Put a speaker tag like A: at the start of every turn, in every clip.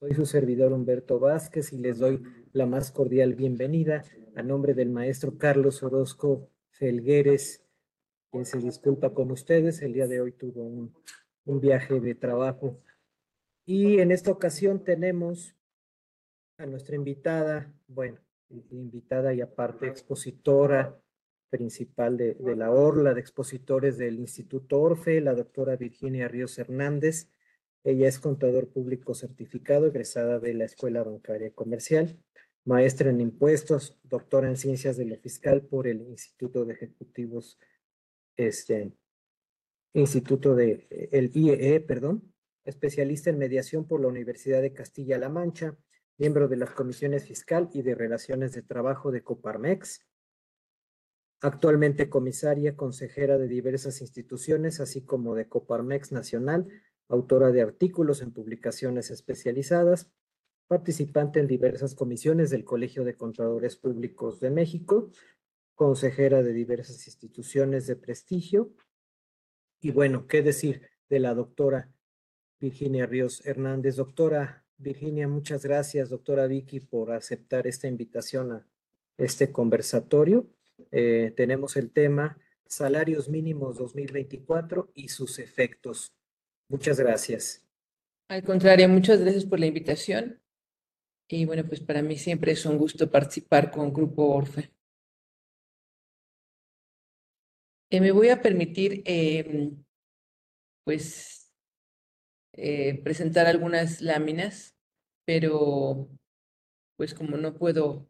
A: Soy su servidor Humberto Vázquez y les doy la más cordial bienvenida a nombre del maestro Carlos Orozco Felgueres, quien se disculpa con ustedes. El día de hoy tuvo un, un viaje de trabajo. Y en esta ocasión tenemos a nuestra invitada, bueno, invitada y aparte expositora principal de, de, la Orla de Expositores del Instituto Orfe, la doctora Virginia Ríos Hernández. Ella es contador público certificado, egresada de la Escuela Bancaria Comercial, maestra en impuestos, doctora en ciencias de lo fiscal por el Instituto de Ejecutivos, este, Instituto de, el IEE, e, perdón, especialista en mediación por la Universidad de Castilla-La Mancha, miembro de las comisiones fiscal y de relaciones de trabajo de Coparmex, actualmente comisaria consejera de diversas instituciones, así como de Coparmex Nacional, autora de artículos en publicaciones especializadas, participante en diversas comisiones del Colegio de Contadores Públicos de México, consejera de diversas instituciones de prestigio. Y bueno, ¿qué decir de la doctora Virginia Ríos Hernández? Doctora, Virginia, muchas gracias, doctora Vicky, por aceptar esta invitación a este conversatorio. Eh, tenemos el tema salarios mínimos 2024 y sus efectos. Muchas gracias.
B: Al contrario, muchas gracias por la invitación. Y bueno, pues para mí siempre es un gusto participar con Grupo Orfe. Eh, me voy a permitir, eh, pues, eh, presentar algunas láminas pero pues como no puedo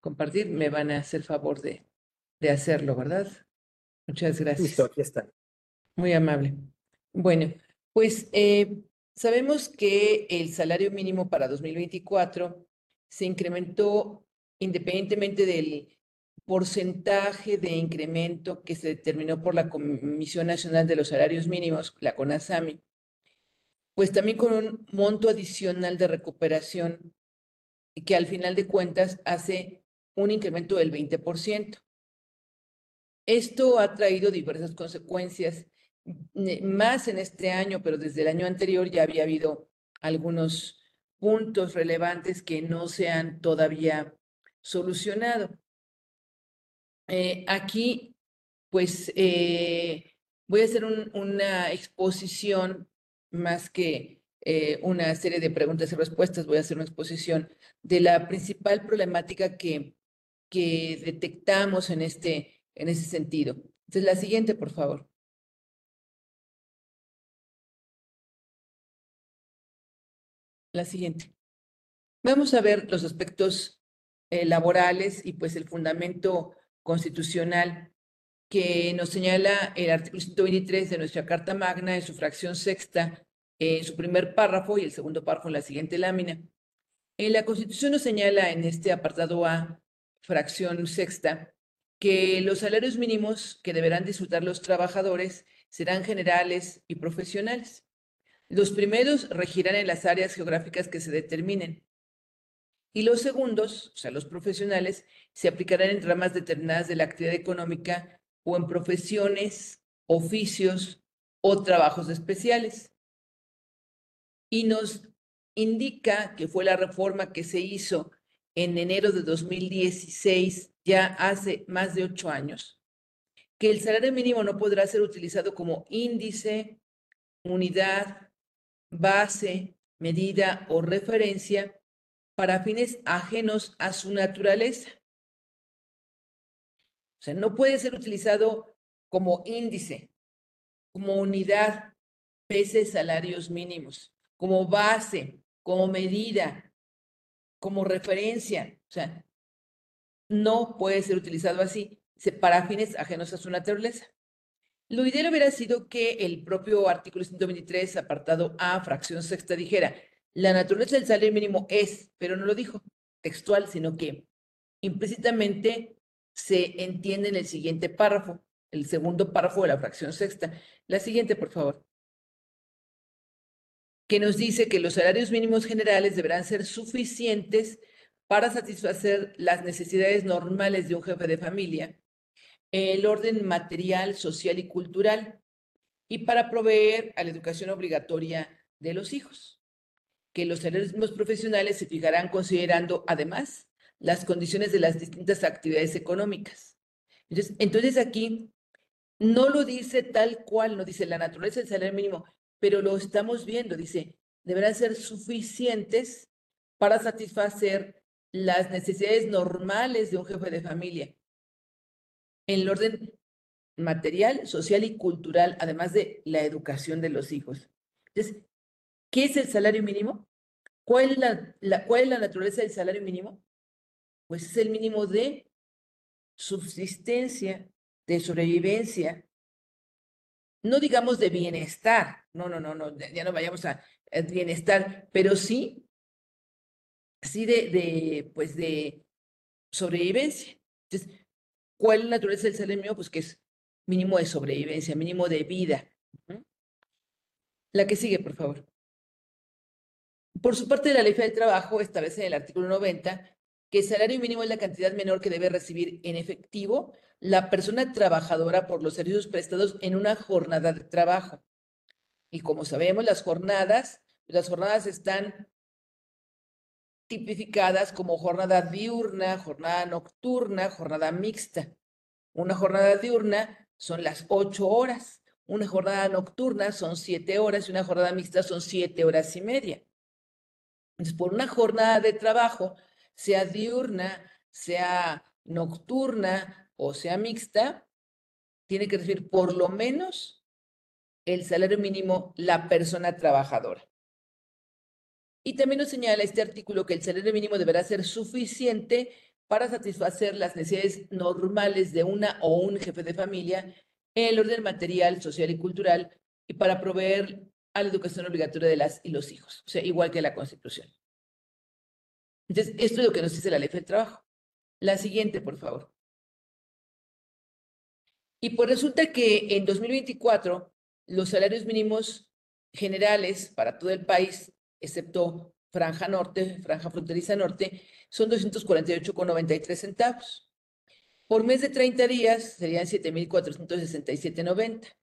B: compartir, me van a hacer favor de, de hacerlo, ¿verdad? Muchas gracias.
A: Listo, aquí está.
B: Muy amable. Bueno, pues eh, sabemos que el salario mínimo para 2024 se incrementó independientemente del porcentaje de incremento que se determinó por la Comisión Nacional de los Salarios Mínimos, la CONASAMI, pues también con un monto adicional de recuperación que al final de cuentas hace un incremento del 20%. Esto ha traído diversas consecuencias, más en este año, pero desde el año anterior ya había habido algunos puntos relevantes que no se han todavía solucionado. Eh, aquí, pues, eh, voy a hacer una exposición más que eh, una serie de preguntas y respuestas, voy a hacer una exposición de la principal problemática que, que detectamos en, este, en ese sentido. Entonces, la siguiente, por favor. La siguiente. Vamos a ver los aspectos eh, laborales y pues el fundamento constitucional que nos señala el artículo 123 de nuestra Carta Magna en su fracción sexta, en su primer párrafo y el segundo párrafo en la siguiente lámina. En la Constitución nos señala en este apartado A, fracción sexta, que los salarios mínimos que deberán disfrutar los trabajadores serán generales y profesionales. Los primeros regirán en las áreas geográficas que se determinen. Y los segundos, o sea, los profesionales, se aplicarán en ramas determinadas de la actividad económica o en profesiones, oficios o trabajos especiales. Y nos indica que fue la reforma que se hizo en enero de 2016, ya hace más de ocho años, que el salario mínimo no podrá ser utilizado como índice, unidad, base, medida o referencia para fines ajenos a su naturaleza. O sea, no puede ser utilizado como índice, como unidad, pese salarios mínimos, como base, como medida, como referencia. O sea, no puede ser utilizado así para fines ajenos a su naturaleza. Lo ideal hubiera sido que el propio artículo 123, apartado A, fracción sexta, dijera, la naturaleza del salario mínimo es, pero no lo dijo textual, sino que implícitamente se entiende en el siguiente párrafo, el segundo párrafo de la fracción sexta. La siguiente, por favor. Que nos dice que los salarios mínimos generales deberán ser suficientes para satisfacer las necesidades normales de un jefe de familia, el orden material, social y cultural, y para proveer a la educación obligatoria de los hijos. que los salarios profesionales se fijarán considerando además las condiciones de las distintas actividades económicas. Entonces, entonces aquí no lo dice tal cual, no dice la naturaleza del salario mínimo, pero lo estamos viendo, dice, deberán ser suficientes para satisfacer las necesidades normales de un jefe de familia en el orden material, social y cultural, además de la educación de los hijos. Entonces, ¿qué es el salario mínimo? ¿Cuál es la, ¿Cuál la naturaleza del salario mínimo? Pues es el mínimo de subsistencia, de sobrevivencia, no digamos de bienestar, no, no, no, no, ya no vayamos a, bienestar, pero sí, sí de, de, pues de sobrevivencia. Entonces, ¿cuál es la naturaleza del salario mínimo? Pues que es mínimo de sobrevivencia, mínimo de vida. La que sigue, por favor. Por su parte, la ley del trabajo establece en el artículo 90 que el salario mínimo es la cantidad menor que debe recibir en efectivo la persona trabajadora por los servicios prestados en una jornada de trabajo. Y como sabemos, las jornadas, las jornadas están tipificadas como jornada diurna, jornada nocturna, jornada mixta. Una jornada diurna son las ocho horas, una jornada nocturna son siete horas y una jornada mixta son siete horas y media. Entonces, por una jornada de trabajo, sea diurna, sea nocturna o sea mixta, tiene que recibir por lo menos el salario mínimo la persona trabajadora. Y también nos señala este artículo que el salario mínimo deberá ser suficiente para satisfacer las necesidades normales de una o un jefe de familia en el orden material, social y cultural y para proveer a la educación obligatoria de las y los hijos, o sea, igual que la Constitución. Entonces, esto es lo que nos dice la ley del trabajo. La siguiente, por favor. Y pues resulta que en 2024 los salarios mínimos generales para todo el país, excepto Franja Norte, Franja Fronteriza Norte, son 248,93 centavos. Por mes de 30 días serían 7,467,90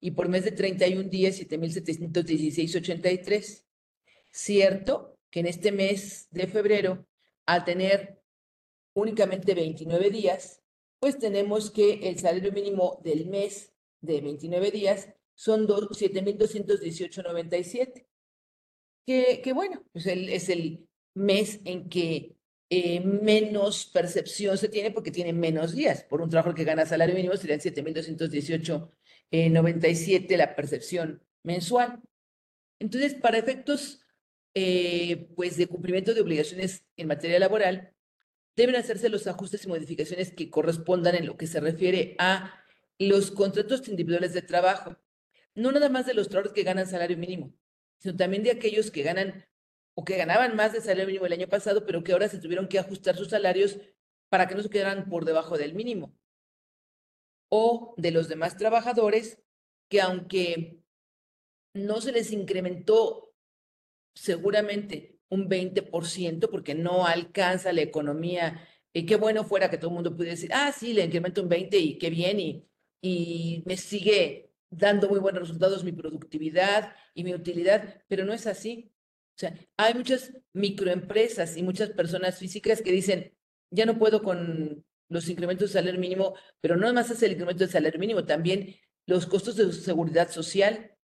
B: y por mes de 31 días 7,716,83. Cierto que en este mes de febrero, al tener únicamente 29 días, pues tenemos que el salario mínimo del mes de 29 días son 7,218,97. Que, bueno, pues es el mes en que eh, menos percepción se tiene porque tiene menos días. Por un trabajo que gana salario mínimo serían 7,218,97 eh, la percepción mensual. Entonces, para efectos eh, pues de cumplimiento de obligaciones en materia laboral, deben hacerse los ajustes y modificaciones que correspondan en lo que se refiere a los contratos individuales de trabajo. No nada más de los trabajadores que ganan salario mínimo, sino también de aquellos que ganan o que ganaban más de salario mínimo el año pasado, pero que ahora se tuvieron que ajustar sus salarios para que no se quedaran por debajo del mínimo. O de los demás trabajadores que aunque no se les incrementó seguramente un 20%, porque no alcanza la economía, y qué bueno fuera que todo el mundo pudiera decir, ah, sí, le incremento un 20 y qué bien, y, y me sigue dando muy buenos resultados mi productividad y mi utilidad, pero no es así. O sea, hay muchas microempresas y muchas personas físicas que dicen, ya no puedo con los incrementos de salario mínimo, pero no más es el incremento del salario mínimo, también los costos de seguridad social,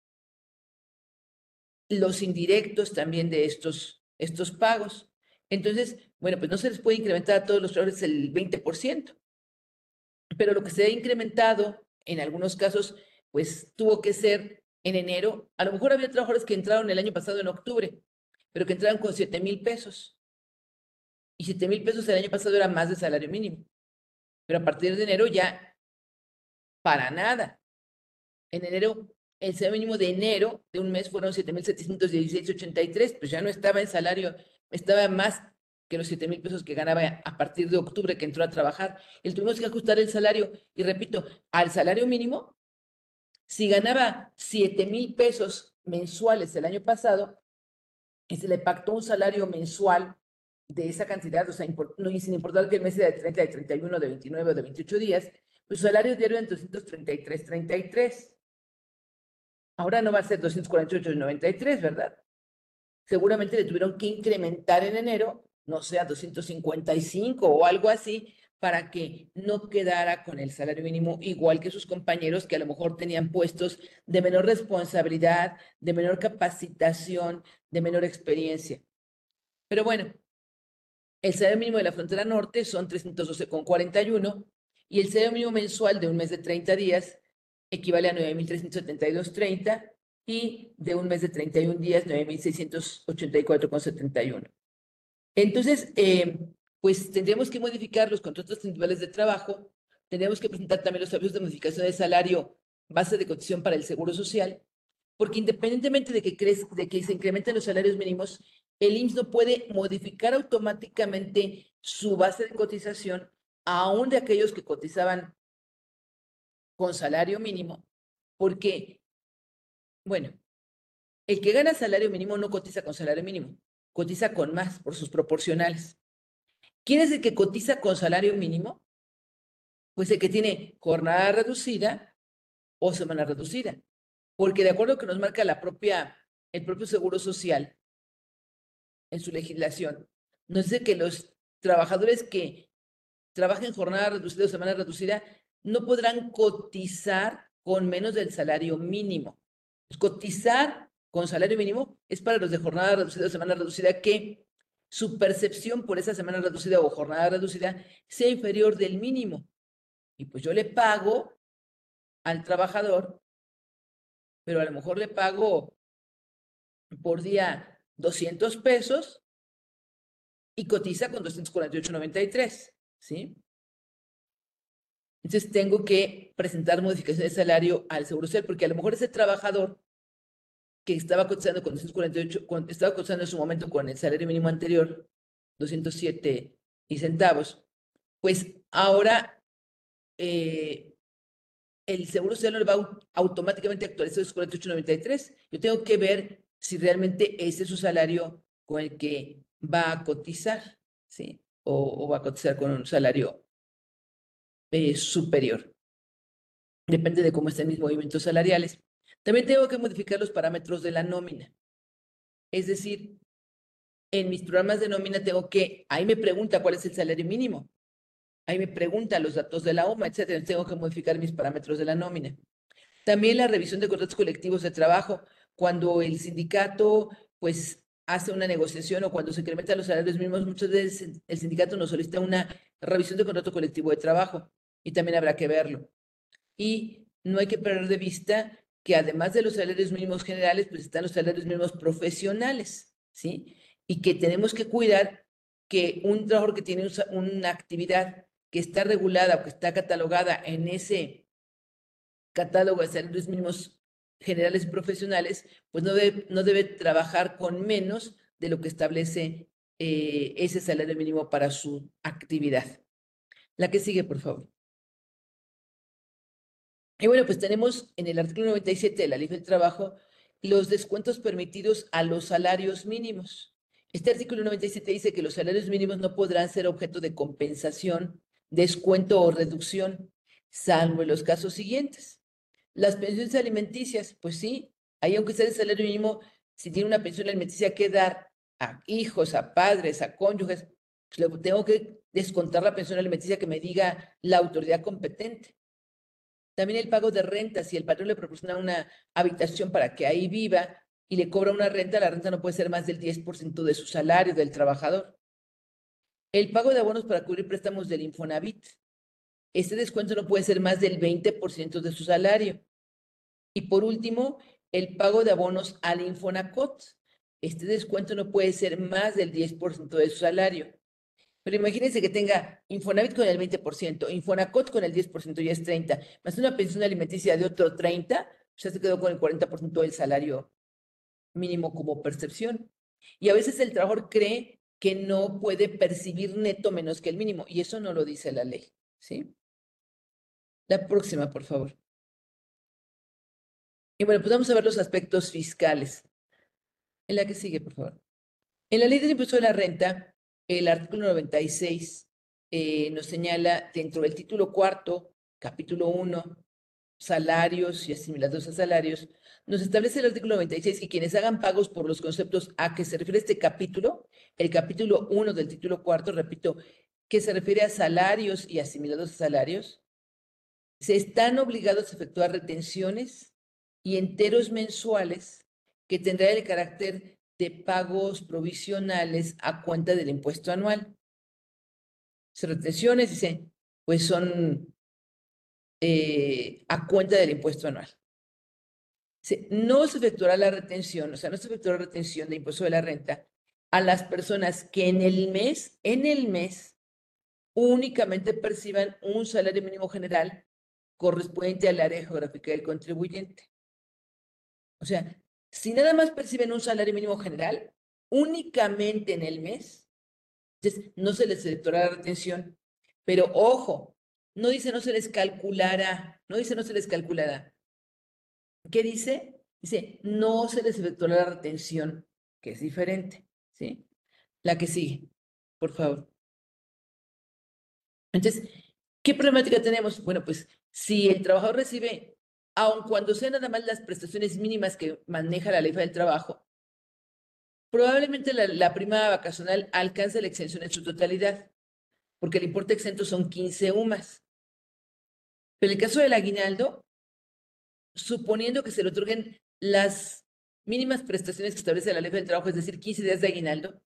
B: los indirectos también de estos, estos pagos. Entonces, bueno, pues no se les puede incrementar a todos los trabajadores el 20%, pero lo que se ha incrementado en algunos casos, pues tuvo que ser en enero. A lo mejor había trabajadores que entraron el año pasado en octubre, pero que entraron con 7 mil pesos. Y 7 mil pesos el año pasado era más de salario mínimo. Pero a partir de enero ya, para nada. En enero, el salario mínimo de enero de un mes fueron 7 mil 716.83, pues ya no estaba en salario, estaba más que los 7 mil pesos que ganaba a partir de octubre que entró a trabajar. Y tuvimos que ajustar el salario, y repito, al salario mínimo, si ganaba 7 mil pesos mensuales el año pasado, y se le pactó un salario mensual de esa cantidad, o sea, no, sin importar que el mes sea de 30, de 31, de 29 o de 28 días, pues salario diario en 233, 33. Ahora no va a ser 248, 93, ¿verdad? seguramente le tuvieron que incrementar en enero, no sé, a 255 o algo así, para que no quedara con el salario mínimo igual que sus compañeros que a lo mejor tenían puestos de menor responsabilidad, de menor capacitación, de menor experiencia. Pero bueno, el salario mínimo de la frontera norte son 312,41 y el salario mínimo mensual de un mes de 30 días equivale a 9.372.30 y de un mes de 31 días 9.684,71. Entonces, eh, pues tendríamos que modificar los contratos individuales de trabajo, tendríamos que presentar también los avisos de modificación de salario, base de cotización para el Seguro Social, porque independientemente de que, de que se incrementen los salarios mínimos, el IMSS no puede modificar automáticamente su base de cotización, aún de aquellos que cotizaban con salario mínimo, porque, bueno, el que gana salario mínimo no cotiza con salario mínimo, cotiza con más por sus proporcionales. ¿Quién es el que cotiza con salario mínimo? Pues el que tiene jornada reducida o semana reducida. Porque de acuerdo a lo que nos marca el propio Seguro Social en su legislación, nos dice que los trabajadores que trabajen jornada reducida o semana reducida no podrán cotizar con menos del salario mínimo. Cotizar con salario mínimo es para los de jornada reducida o semana reducida que su percepción por esa semana reducida o jornada reducida sea inferior del mínimo. Y pues yo le pago al trabajador, pero a lo mejor le pago por día 200 pesos y cotiza con 248.93, ¿sí? Entonces tengo que presentar modificación de salario al Seguro Social porque a lo mejor ese trabajador que estaba cotizando con 248, estaba cotizando en su momento con el salario mínimo anterior, 207 y centavos, pues ahora eh, el Seguro Social le va automáticamente a actualizar esos 48.93. Yo tengo que ver si realmente ese es su salario con el que va a cotizar, ¿sí? O, va a cotizar con un salario eh, superior. Depende de cómo estén mis movimientos salariales. También tengo que modificar los parámetros de la nómina. Es decir, en mis programas de nómina tengo que, ahí me pregunta cuál es el salario mínimo. Ahí me pregunta los datos de la OMA, etcétera. Tengo que modificar mis parámetros de la nómina. También la revisión de contratos colectivos de trabajo, cuando el sindicato, pues, hace una negociación o cuando se incrementan los salarios mínimos, muchas veces el sindicato nos solicita una revisión de contrato colectivo de trabajo y también habrá que verlo. Y no hay que perder de vista que además de los salarios mínimos generales, pues están los salarios mínimos profesionales, ¿sí? Y que tenemos que cuidar que un trabajador que tiene una actividad que está regulada o que está catalogada en ese catálogo de salarios mínimos generales y profesionales, pues no debe, no debe trabajar con menos de lo que establece eh, ese salario mínimo para su actividad. La que sigue, por favor. Y bueno, pues tenemos en el artículo 97 de la Ley del Trabajo los descuentos permitidos a los salarios mínimos. Este artículo 97 dice que los salarios mínimos no podrán ser objeto de compensación, descuento o reducción, salvo en los casos siguientes. Las pensiones alimenticias, pues sí, ahí aunque sea el salario mínimo, si tiene una pensión alimenticia que dar a hijos, a padres, a cónyuges, pues tengo que descontar la pensión alimenticia que me diga la autoridad competente. También el pago de renta, si el patrón le proporciona una habitación para que ahí viva y le cobra una renta, la renta no puede ser más del 10% de su salario del trabajador. El pago de abonos para cubrir préstamos del Infonavit. Este descuento no puede ser más del 20% de su salario. Y por último, el pago de abonos al Infonacot. Este descuento no puede ser más del 10% de su salario. Pero imagínense que tenga Infonavit con el 20%, Infonacot con el 10%, ya es 30%, más una pensión alimenticia de otro 30%, pues ya se quedó con el 40% del salario mínimo como percepción. Y a veces el trabajador cree que no puede percibir neto menos que el mínimo, y eso no lo dice la ley, ¿sí? La próxima, por favor. Y bueno, pues vamos a ver los aspectos fiscales. En la que sigue, por favor. En la ley del impuesto de la renta, el artículo 96 eh, nos señala dentro del título cuarto, capítulo 1, salarios y asimilados a salarios, nos establece el artículo 96 que quienes hagan pagos por los conceptos a que se refiere este capítulo, el capítulo 1 del título cuarto, repito, que se refiere a salarios y asimilados a salarios, se están obligados a efectuar retenciones y enteros mensuales que tendrán el carácter de pagos provisionales a cuenta del impuesto anual. Las retenciones, dice, pues son eh, a cuenta del impuesto anual. no se efectuará la retención, o sea, no se efectuará la retención de impuesto de la renta a las personas que en el mes, en el mes, únicamente perciban un salario mínimo general correspondiente al área geográfica del contribuyente. O sea, si nada más perciben un salario mínimo general, únicamente en el mes, entonces no se les efectuará la retención. Pero ojo, no dice no se les calculará, no dice no se les calculará. ¿Qué dice? Dice no se les efectuará la retención, que es diferente, ¿sí? La que sigue, por favor. Entonces, ¿qué problemática tenemos? Bueno, pues si el trabajador recibe, aun cuando sean nada más las prestaciones mínimas que maneja la ley del trabajo, probablemente la, prima vacacional alcance la exención en su totalidad porque el importe exento son 15 UMAS. Pero en el caso del aguinaldo, suponiendo que se le otorguen las mínimas prestaciones que establece la ley del trabajo, es decir, 15 días de aguinaldo,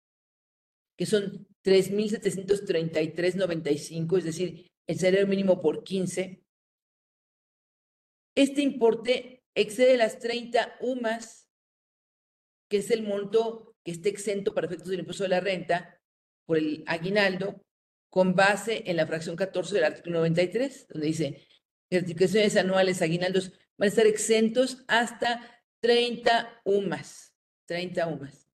B: que son 3.733.95, es decir, el salario mínimo por 15, este importe excede las 30 UMAS, que es el monto que esté exento para efectos del impuesto de la renta por el aguinaldo, con base en la fracción 14 del artículo 93, donde dice, gratificaciones anuales, aguinaldos, van a estar exentos hasta 30 UMAS, 30 UMAS,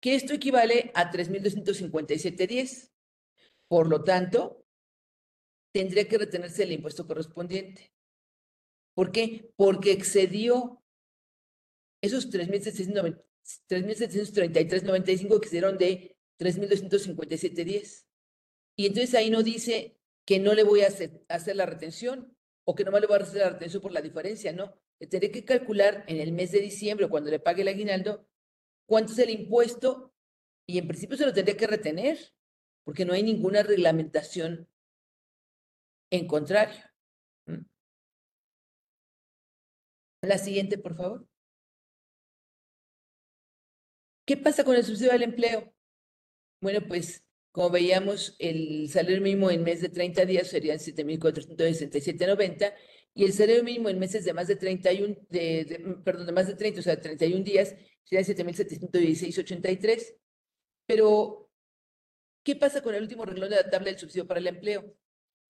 B: que esto equivale a 3.257.10. Por lo tanto, tendría que retenerse el impuesto correspondiente. ¿Por qué? Porque excedió esos 3.733.95 que dieron de 3.257.10. Y entonces ahí no dice que no le voy a hacer, la retención o que no me le voy a hacer la retención por la diferencia, no. Le tendré que calcular en el mes de diciembre, cuando le pague el aguinaldo, cuánto es el impuesto y en principio se lo tendría que retener, porque no hay ninguna reglamentación en contrario. La siguiente, por favor. ¿Qué pasa con el subsidio al empleo? Bueno, pues como veíamos, el salario mínimo en mes de 30 días serían 7.467.90 y el salario mínimo en meses de más de 31, de, perdón, de más de 30, o sea, 31 días, sería 7.716.83. Pero, ¿qué pasa con el último renglón de la tabla del subsidio para el empleo?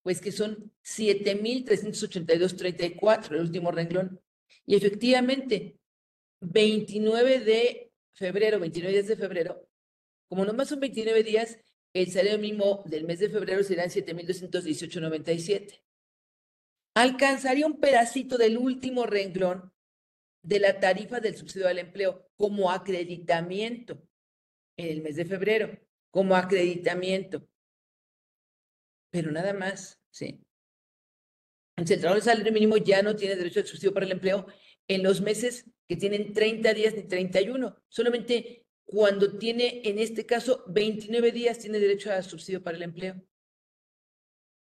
B: Pues que son 7.382.34 el último renglón. Y efectivamente, 29 de febrero, 29 días de febrero, como nomás son 29 días, el salario mínimo del mes de febrero serán 7.218.97. Alcanzaría un pedacito del último renglón de la tarifa del subsidio al empleo como acreditamiento en el mes de febrero, como acreditamiento. Pero nada más, ¿sí? El trabajador de salario mínimo ya no tiene derecho al subsidio para el empleo en los meses que tienen 30 días ni 31. Solamente cuando tiene, en este caso, 29 días, tiene derecho a subsidio para el empleo.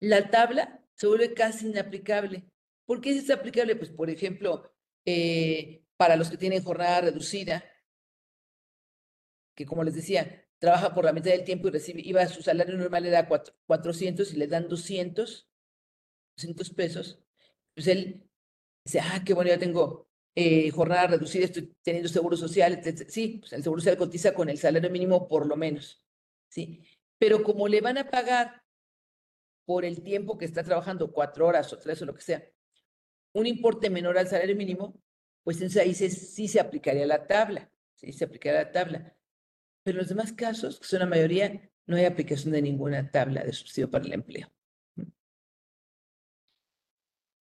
B: La tabla se vuelve casi inaplicable. ¿Por qué es aplicable? Pues, por ejemplo, eh, para los que tienen jornada reducida, que como les decía, trabaja por la mitad del tiempo y recibe, iba, su salario normal era 400 y le dan 200, 200 pesos, pues él dice, ah, qué bueno, ya tengo eh, jornada reducida, estoy teniendo seguro social, Sí, pues el seguro social cotiza con el salario mínimo por lo menos, ¿sí? Pero como le van a pagar por el tiempo que está trabajando, cuatro horas o tres o lo que sea, un importe menor al salario mínimo, pues entonces ahí sí se aplicaría la tabla, sí se aplicaría la tabla. Pero en los demás casos, que son la mayoría, no hay aplicación de ninguna tabla de subsidio para el empleo.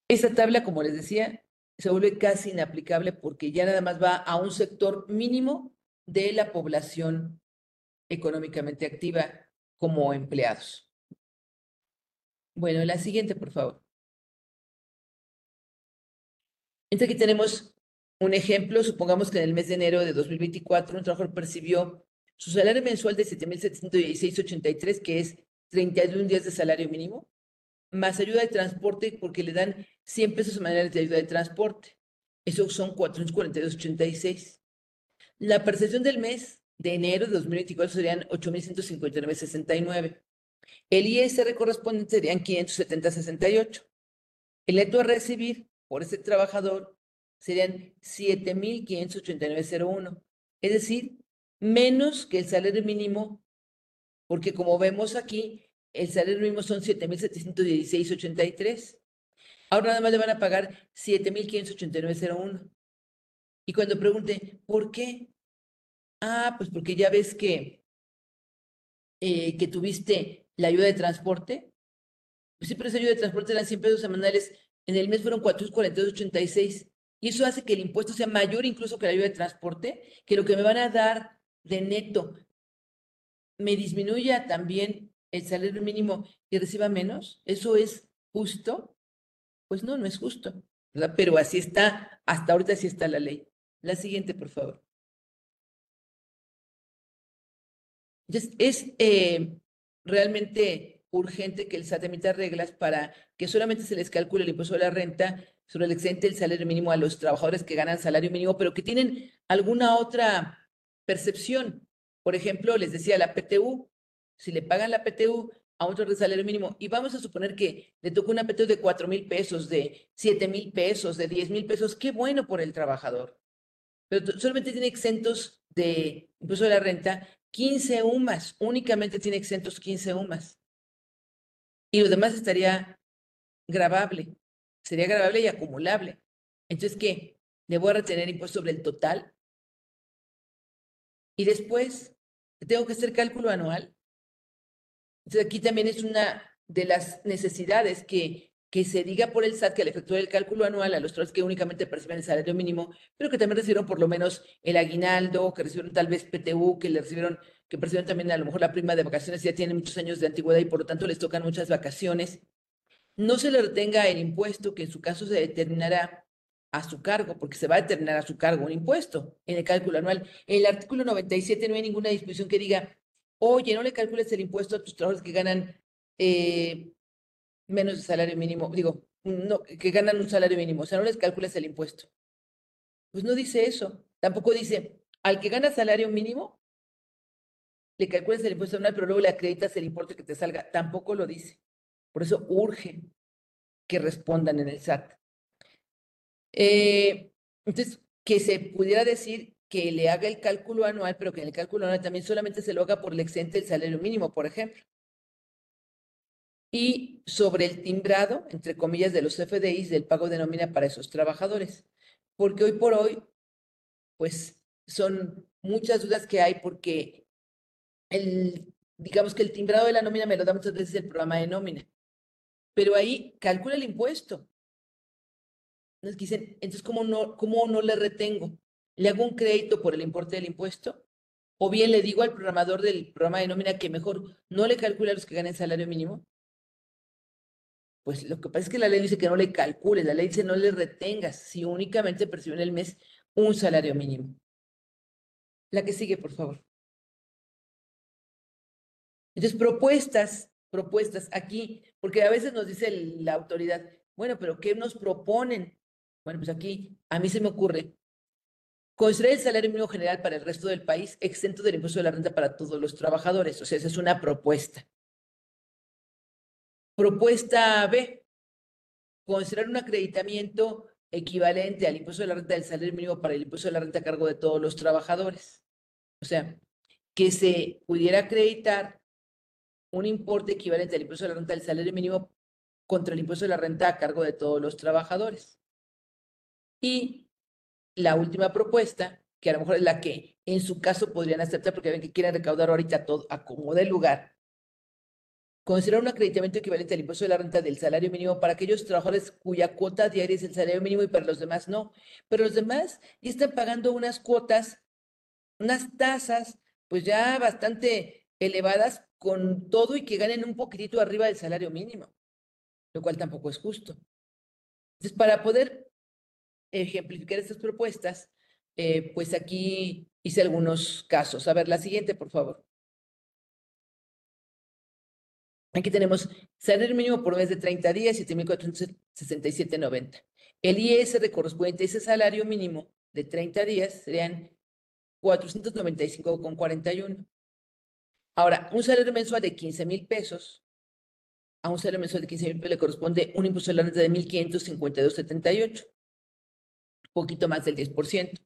B: Esa tabla, como les decía, se vuelve casi inaplicable porque ya nada más va a un sector mínimo de la población económicamente activa como empleados. Bueno, la siguiente, por favor. Entonces aquí tenemos un ejemplo. Supongamos que en el mes de enero de 2024 un trabajador percibió su salario mensual de 7.716.83, que es 31 días de salario mínimo, más ayuda de transporte porque le dan 100 pesos manera de ayuda de transporte. Eso son 442.86. La percepción del mes de enero de 2024 serían 8.159.69. El ISR correspondiente serían 570.68. El neto a recibir por ese trabajador serían 7.589.01. Es decir, menos que el salario mínimo, porque como vemos aquí, el salario mínimo son 7.716.83. Ahora nada más le van a pagar 7.589.01. Y cuando pregunte, ¿por qué? Ah, pues porque ya ves que, eh, que tuviste la ayuda de transporte. Pues sí, pero esa ayuda de transporte eran 100 pesos semanales. En el mes fueron 442.86. Y eso hace que el impuesto sea mayor incluso que la ayuda de transporte, que lo que me van a dar de neto me disminuya también el salario mínimo y reciba menos. ¿Eso es justo? Pues no, no es justo. Pero así está, hasta ahorita así está la ley. La siguiente, por favor. Entonces, es eh, realmente urgente que el SAT emita reglas para que solamente se les calcule el impuesto de la renta sobre el excedente del salario mínimo a los trabajadores que ganan salario mínimo, pero que tienen alguna otra percepción. Por ejemplo, les decía la PTU, si le pagan la PTU a otro de salario mínimo y vamos a suponer que le tocó una PTU de cuatro mil pesos, de siete mil pesos, de diez mil pesos, qué bueno por el trabajador. Pero solamente tiene exentos de impuesto de la renta 15 UMAS, únicamente tiene exentos 15 UMAS. Y lo demás estaría grabable, sería grabable y acumulable. Entonces, ¿qué? ¿Le voy a retener impuesto sobre el total? Y después, tengo que hacer cálculo anual. Entonces, aquí también es una de las necesidades que, que se diga por el SAT que al efectuar el cálculo anual a los trabajadores que únicamente perciben el salario mínimo, pero que también recibieron por lo menos el aguinaldo, que recibieron tal vez PTU, que le recibieron, que percibieron también a lo mejor la prima de vacaciones, ya tienen muchos años de antigüedad y por lo tanto les tocan muchas vacaciones. No se le retenga el impuesto que en su caso se determinará a su cargo, porque se va a determinar a su cargo un impuesto en el cálculo anual. En el artículo 97 no hay ninguna disposición que diga, oye, no le calcules el impuesto a tus trabajadores que ganan eh, menos de salario mínimo, digo, no, que ganan un salario mínimo, o sea, no les calcules el impuesto. Pues no dice eso. Tampoco dice, al que gana salario mínimo, le calcules el impuesto anual, pero luego le acreditas el importe que te salga. Tampoco lo dice. Por eso urge que respondan en el SAT. Eh, entonces, que se pudiera decir que le haga el cálculo anual, pero que en el cálculo anual también solamente se lo haga por el excedente del salario mínimo, por ejemplo. Y sobre el timbrado, entre comillas, de los FDIs del pago de nómina para esos trabajadores. Porque hoy por hoy, pues son muchas dudas que hay porque el, digamos que el timbrado de la nómina me lo da muchas veces el programa de nómina. Pero ahí calcula el impuesto. Nos dicen, entonces, ¿cómo no, ¿cómo no le retengo? ¿Le hago un crédito por el importe del impuesto? O bien le digo al programador del programa de nómina que mejor no le calcule a los que ganen salario mínimo. Pues lo que pasa es que la ley dice que no le calcules, la ley dice no le retengas si únicamente percibe en el mes un salario mínimo. La que sigue, por favor. Entonces, propuestas, propuestas aquí, porque a veces nos dice la autoridad, bueno, pero ¿qué nos proponen? Bueno, pues aquí a mí se me ocurre construir el salario mínimo general para el resto del país exento del impuesto de la renta para todos los trabajadores. O sea, esa es una propuesta. Propuesta B, considerar un acreditamiento equivalente al impuesto de la renta del salario mínimo para el impuesto de la renta a cargo de todos los trabajadores. O sea, que se pudiera acreditar un importe equivalente al impuesto de la renta del salario mínimo contra el impuesto de la renta a cargo de todos los trabajadores. Y la última propuesta, que a lo mejor es la que en su caso podrían aceptar porque ven que quieren recaudar ahorita todo a como de lugar, considerar un acreditamiento equivalente al impuesto de la renta del salario mínimo para aquellos trabajadores cuya cuota diaria es el salario mínimo y para los demás no. Pero los demás ya están pagando unas cuotas, unas tasas, pues ya bastante elevadas con todo y que ganen un poquitito arriba del salario mínimo, lo cual tampoco es justo. Entonces, para poder ejemplificar estas propuestas, eh, pues aquí hice algunos casos. A ver, la siguiente, por favor. Aquí tenemos salario mínimo por mes de 30 días, 7.467.90. El ISR correspondiente a ese salario mínimo de 30 días serían 495,41. Ahora, un salario mensual de 15 mil pesos, a un salario mensual de 15 mil pesos le corresponde un impuesto de la renta de 1.552,78, un poquito más del 10%.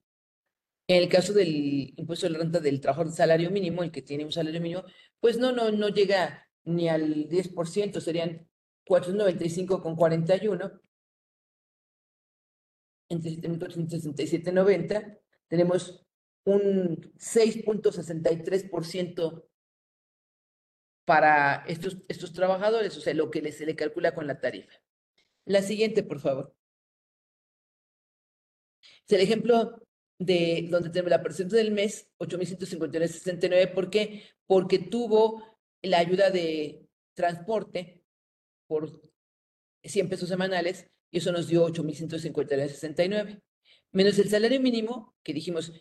B: En el caso del impuesto de la renta del trabajador de salario mínimo, el que tiene un salario mínimo, pues no, no, no llega ni al 10%, serían 495,41 entre 7.467.90. Tenemos un 6.63% para estos, estos trabajadores, o sea, lo que se le calcula con la tarifa. La siguiente, por favor. Es el ejemplo de donde tenemos la presente del mes, 8.159.69. ¿Por qué? Porque tuvo la ayuda de transporte por 100 pesos semanales y eso nos dio 8.159.69. Menos el salario mínimo, que dijimos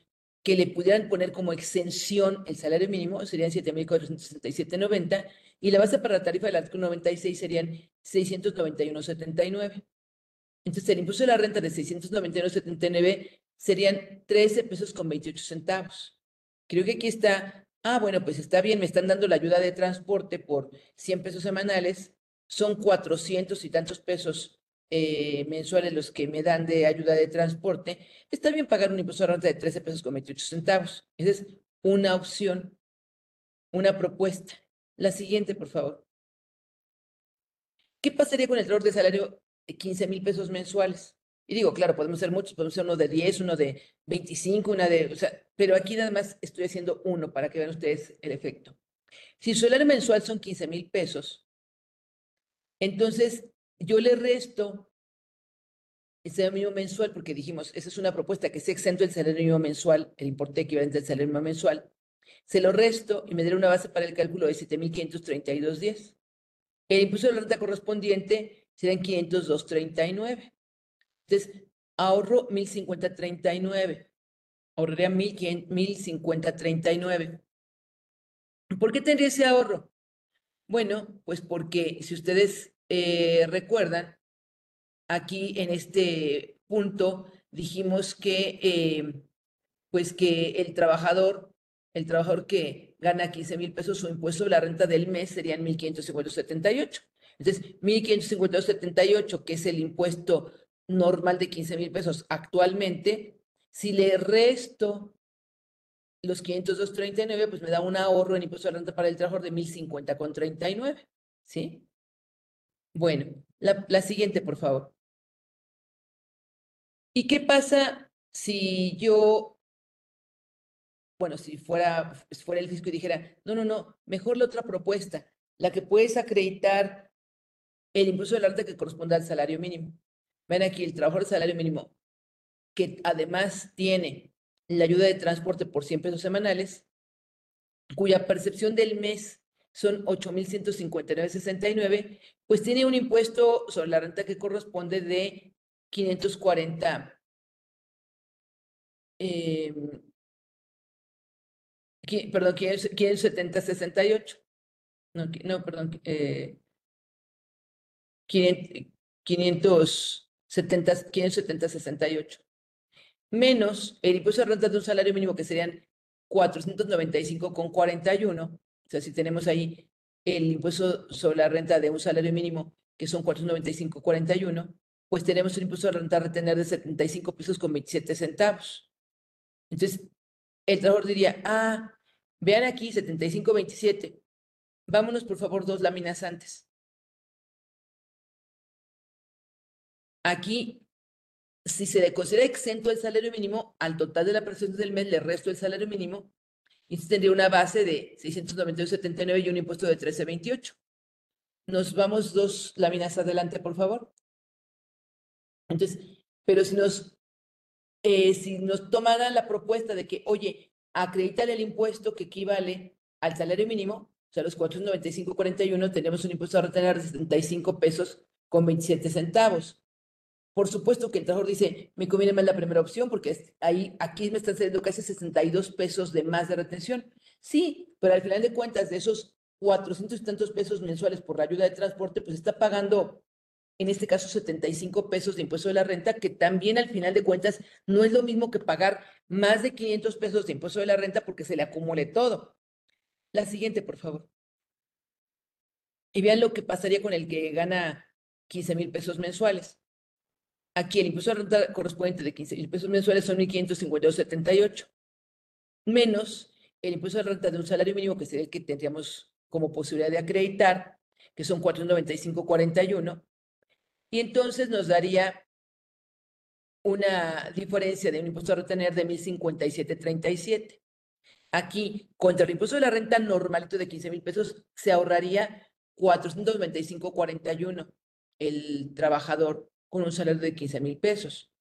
B: que le pudieran poner como exención el salario mínimo, serían 7.467.90 y la base para la tarifa del artículo 96 serían 691.79. Entonces, el impuesto de la renta de 691.79 serían 13 pesos con 28 centavos. Creo que aquí está, ah, bueno, pues está bien, me están dando la ayuda de transporte por 100 pesos semanales, son 400 y tantos pesos eh, mensuales los que me dan de ayuda de transporte, está bien pagar un impuesto de renta de 13 pesos con 28 centavos. Esa es una opción, una propuesta. La siguiente, por favor. ¿Qué pasaría con el error de salario de 15 mil pesos mensuales? Y digo, claro, podemos ser muchos, podemos ser uno de 10, uno de 25, una de, o sea, pero aquí nada más estoy haciendo uno para que vean ustedes el efecto. Si su salario mensual son 15 mil pesos, entonces yo le resto el salario mínimo mensual, porque dijimos, esa es una propuesta que se exento el salario mínimo mensual, el importe equivalente al salario mínimo mensual, se lo resto y me daré una base para el cálculo de 7.532.10. El impuesto de la renta correspondiente serán 502.39. Entonces, ahorro 1.050.39. Ahorraría 1.050.39. ¿Por qué tendría ese ahorro? Bueno, pues porque si ustedes eh, recuerdan, aquí en este punto dijimos que, eh, pues que el trabajador, el trabajador que gana 15 mil pesos, su impuesto de la renta del mes serían 1.558. Entonces, 1.558, que es el impuesto normal de 15 mil pesos actualmente, si le resto los 502.39, pues me da un ahorro en impuesto de renta para el trabajador de 1.050.39, ¿sí? Bueno, la, la siguiente, por favor. ¿Y qué pasa si yo, bueno, si fuera, fuera el fisco y dijera, no, no, no, mejor la otra propuesta, la que puedes acreditar el impuesto del arte que corresponde al salario mínimo? Ven aquí, el trabajador de salario mínimo, que además tiene la ayuda de transporte por 100 pesos semanales, cuya percepción del mes son 8.159.69, pues tiene un impuesto sobre la renta que corresponde de 540. Eh, perdón, 570.68. No, no, perdón. Eh, 500, 70, 570, 68. Menos el impuesto de renta de un salario mínimo que serían 495,41. O sea, si tenemos ahí el impuesto sobre la renta de un salario mínimo que son 495,41, pues tenemos un impuesto de renta a retener de 75 pesos con 27 centavos. Entonces, el trabajador diría, ah, vean aquí 75,27. Vámonos, por favor, dos láminas antes. Aquí, si se le considera exento el salario mínimo, al total de la prestación del mes le resto el salario mínimo, y tendría una base de 692.79 y un impuesto de 13.28. Nos vamos dos láminas adelante, por favor. Entonces, pero si nos, eh, si nos tomaran la propuesta de que, oye, acredítale el impuesto que equivale al salario mínimo, o sea, los 495.41, tenemos un impuesto a retener de 75 pesos con 27 centavos. Por supuesto que el trabajador dice, me conviene más la primera opción porque ahí, aquí me están saliendo casi 62 pesos de más de retención. Sí, pero al final de cuentas, de esos 400 y tantos pesos mensuales por la ayuda de transporte, pues está pagando, en este caso, 75 pesos de impuesto de la renta, que también al final de cuentas no es lo mismo que pagar más de 500 pesos de impuesto de la renta porque se le acumule todo. La siguiente, por favor. Y vean lo que pasaría con el que gana 15 mil pesos mensuales. Aquí el impuesto de renta correspondiente de 15 mil pesos mensuales son 1.552.78, menos el impuesto de renta de un salario mínimo que sería el que tendríamos como posibilidad de acreditar, que son 495.41, y entonces nos daría una diferencia de un impuesto a retener de 1.057.37. Aquí, contra el impuesto de la renta normalito de 15 mil pesos, se ahorraría 425.41 el trabajador con un salario de 15 mil pesos.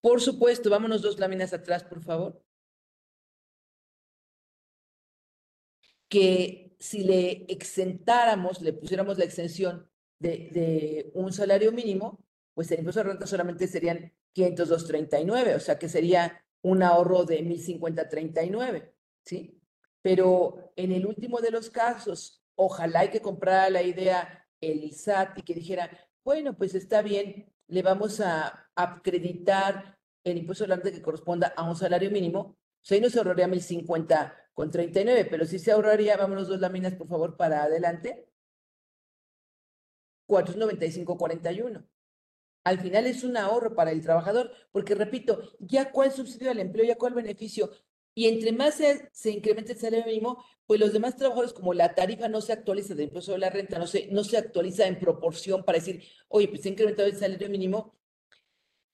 B: Por supuesto, vámonos dos láminas atrás, por favor. Que si le exentáramos, le pusiéramos la exención de, un salario mínimo, pues el impuesto de renta solamente serían 502.39, o sea que sería un ahorro de 1.050.39, ¿sí? Pero en el último de los casos, ojalá hay que comprar la idea el ISAT y que dijera, bueno, pues está bien, le vamos a acreditar el impuesto la renta que corresponda a un salario mínimo, pues ahí no se ahorraría 1.050 con 39, pero sí se ahorraría, vámonos dos láminas por favor para adelante, 495.41. Al final es un ahorro para el trabajador, porque repito, ya cuál subsidio al empleo, ya cuál beneficio, y entre más se, se incrementa el salario mínimo, pues los demás trabajadores, como la tarifa no se actualiza del impuesto de la renta, no se, no se actualiza en proporción para decir, oye, pues se ha incrementado el salario mínimo,